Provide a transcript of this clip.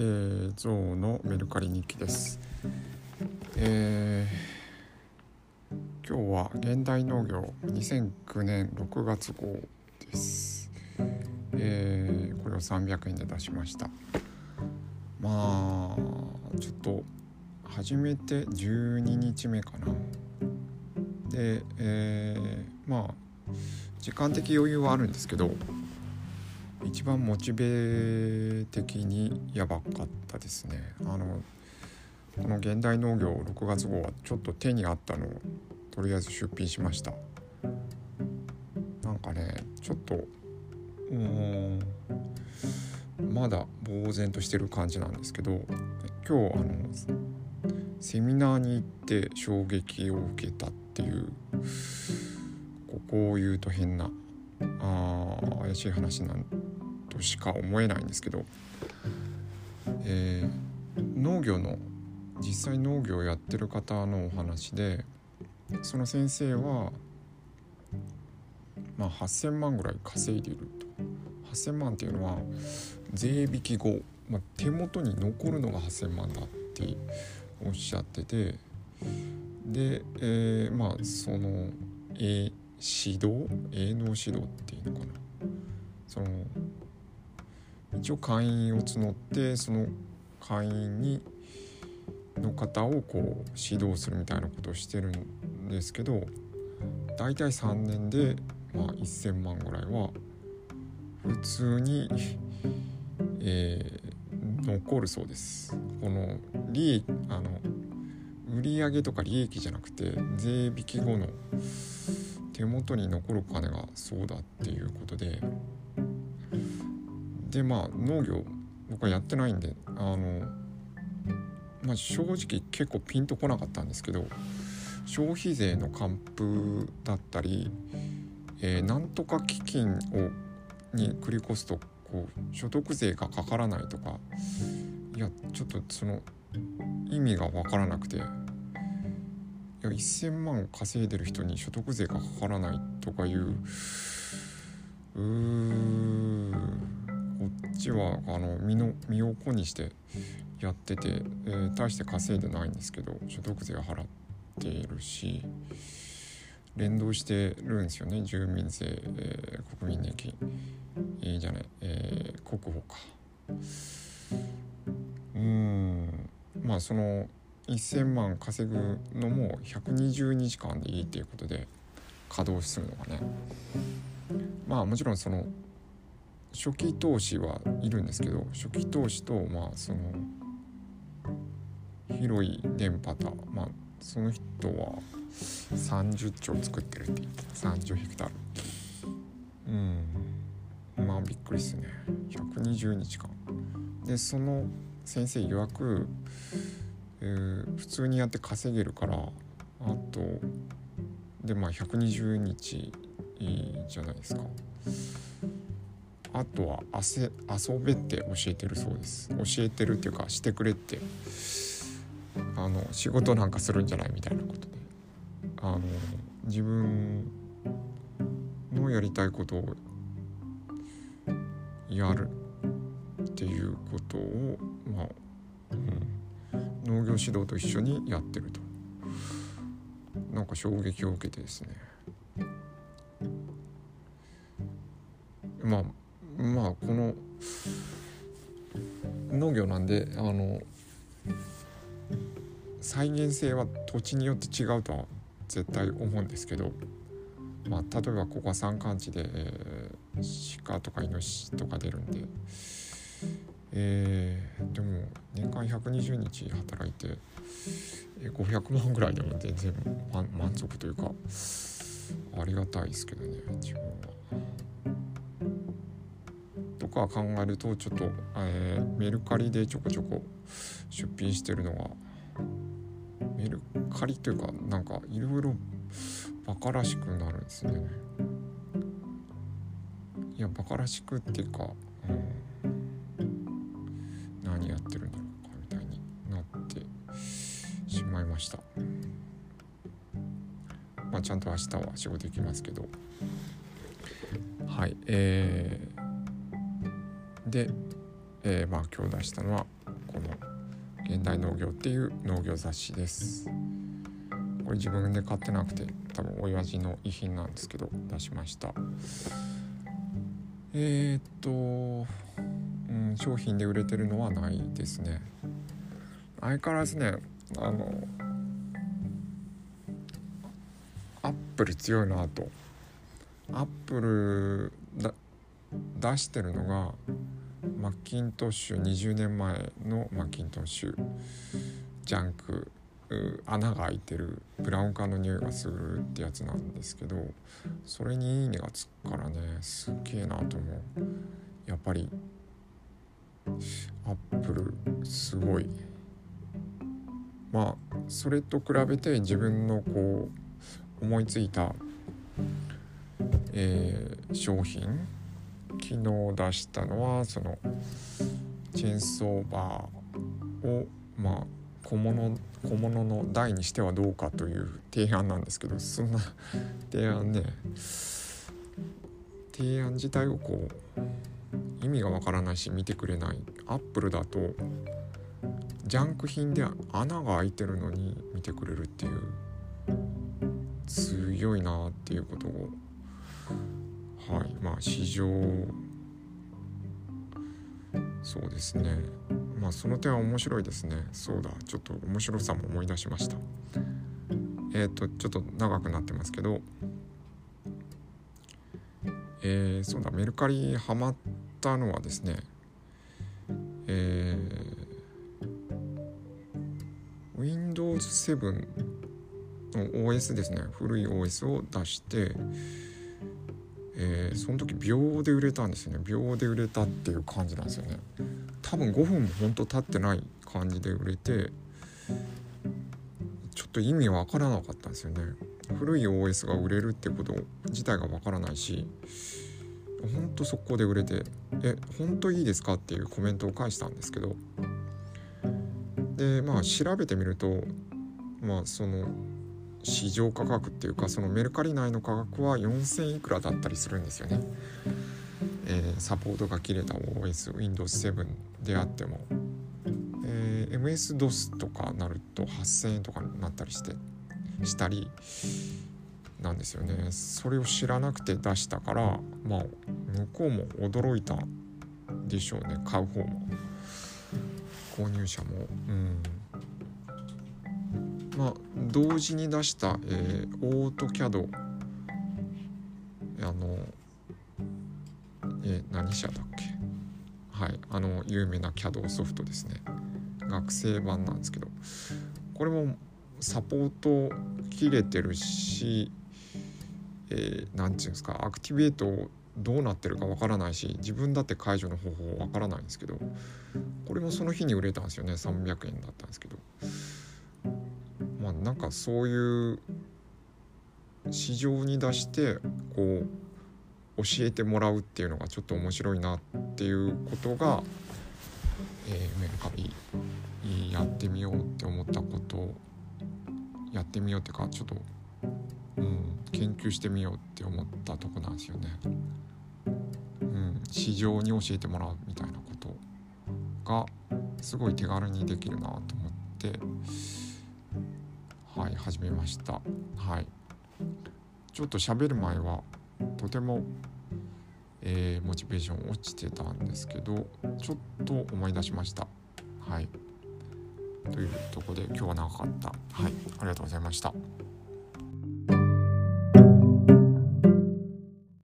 えー、ゾウのメルカリ日記です。えー、今日は現代農業2009年6月号です。えー、これを300円で出しました。まあちょっと始めて12日目かな。で、えー、まあ時間的余裕はあるんですけど一番モチベ的にやばかったですね。あのこの現代農業6月号はちょっと手にあったのをとりあえず出品しました。なんかねちょっとうんまだ呆然としてる感じなんですけど今日あのセミナーに行って衝撃を受けたっていうここを言うと変なあ怪しい話なんとしか思えないんですけど、えー、農業の実際農業をやってる方のお話でその先生は、まあ、8,000万ぐらい稼いでいると。8,000万っていうのは税引き後、まあ、手元に残るのが8,000万だっておっしゃっててで、えー、まあその、えー、指導？営農指導っていうのかな？その一応会員を募ってその会員にの方をこう指導するみたいなことをしてるんですけど大体3年で、まあ、1,000万ぐらいは普通に、えー、残るそうです。この利益あの売上とか利益じゃなくて税引き後の手元に残る金がそうだっていうことで。でまあ農業僕はやってないんであの、まあ、正直結構ピンとこなかったんですけど消費税の還付だったり、えー、なんとか基金をに繰り越すとこう所得税がかからないとかいやちょっとその意味が分からなくて。いや1,000万稼いでる人に所得税がかからないとかいううーちはあの身の身を粉にしてやってて、えー、大して稼いでないんですけど所得税は払っているし連動してるんですよね住民税、えー、国民年金、えー、じゃない、えー、国保か。うんまあその1,000万稼ぐのも120日間でいいっていうことで稼働するのがね。まあもちろんその初期投資はいるんですけど初期投資とまあその広い電波とまあその人は30兆作ってるって言ってた。30ヘクタール。うん。まあびっくりっすね。120日間。でその先生曰く、えー、普通にやって稼げるからあとでまあ120日じゃないですか。あとは遊べって教えてるそうです。教えてるっていうかしてくれってあの仕事なんかするんじゃないみたいなことで。あの自分のやりたいことをやるっていうことをまあ、うん、農業指導と一緒にやってると。なんか衝撃を受けてですね。まあまあこの農業なんであの再現性は土地によって違うとは絶対思うんですけど、まあ、例えばここは山間地で、えー、鹿とかイノシシとか出るんで、えー、でも年間120日働いて500万ぐらいでも全然満足というかありがたいですけどね自分は。とか考えるとちょっと、えー、メルカリでちょこちょこ出品してるのがメルカリというかなんかいろいろバカらしくなるんですねいやバカらしくっていうか、うん、ました。まあちゃんと明日は仕事行きますけど。はいえーで、えー、まあ今日出したのはこの「現代農業」っていう農業雑誌です。これ自分で買ってなくて多分親父の遺品なんですけど出しました。えー、っと、うん、商品で売れてるのはないですね。相変わらずねあのアップル強いなと。アップル出してるのがマッキントッシュ20年前のマッキントッシュ。ジャンク。穴が開いてる。ブラウン管の匂いがするってやつなんですけどそれに「いいね」がつくからねすっげえなと思う。やっぱりアップルすごい。まあそれと比べて自分のこう思いついた、えー、商品昨日出したのはそのチェーンソーバーをまあ小物小物の台にしてはどうかという提案なんですけどそんな 提案ね提案自体をこう意味がわからないし見てくれない。アップルだとジャンク品で穴が開いてるのに見てくれるっていう強いなっていうことをはいまあ市場そうですね。まあその点は面白いですね。そうだちょっと面白さも思い出しました。えっ、ー、とちょっと長くなってますけどえー、そうだメルカリハマったのはですねえー、Windows 7の OS ですね。古い OS を出してえー、その時秒で売れたんですよね。秒で売れたっていう感じなんですよね。多分5分もほんと経ってない感じで売れてちょっと意味わからなかったんですよね。古い OS が売れるってこと自体がわからないしほんと速攻で売れて「え本当いいですか?」っていうコメントを返したんですけど。でまあ調べてみるとまあその市場価格っていうかそのメルカリ内の価格は4000いくらだったりするんですよね。えー、サポートが切れた OS Windows7 であっても、えー、MS-DOS とかなると8000円とかになったりしてしたりなんですよね。それを知らなくて出したからまあ向こうも驚いたでしょうね。買う方も。購入者も。うん。まあ同時に出した、えー、オートキャド。あのえー、何社だっけ？はいあの有名な CAD ソフトですね。学生版なんですけど。これもサポート切れてるし何、えー、て言うんですか？アクティベートどうなってるかわからないし自分だって解除の方法わからないんですけど。これもその日に売れたんですよね。300円だったんですけど。かそういう市場に出してこう教えてもらうっていうのがちょっと面白いなっていうことが、えー、メルカリやってみようって思ったことやってみようっていうかちょっと、うん、研究してみようって思ったとこなんですよね。うん、市場に教えてもらうみたいなことがすごい手軽にできるなと思ってはい始めました。はい。ちょっと喋る前はとても、えー、モチベーション落ちてたんですけどちょっと思い出しました。はい。というとこで今日は長かった。はい。ありがとうございました。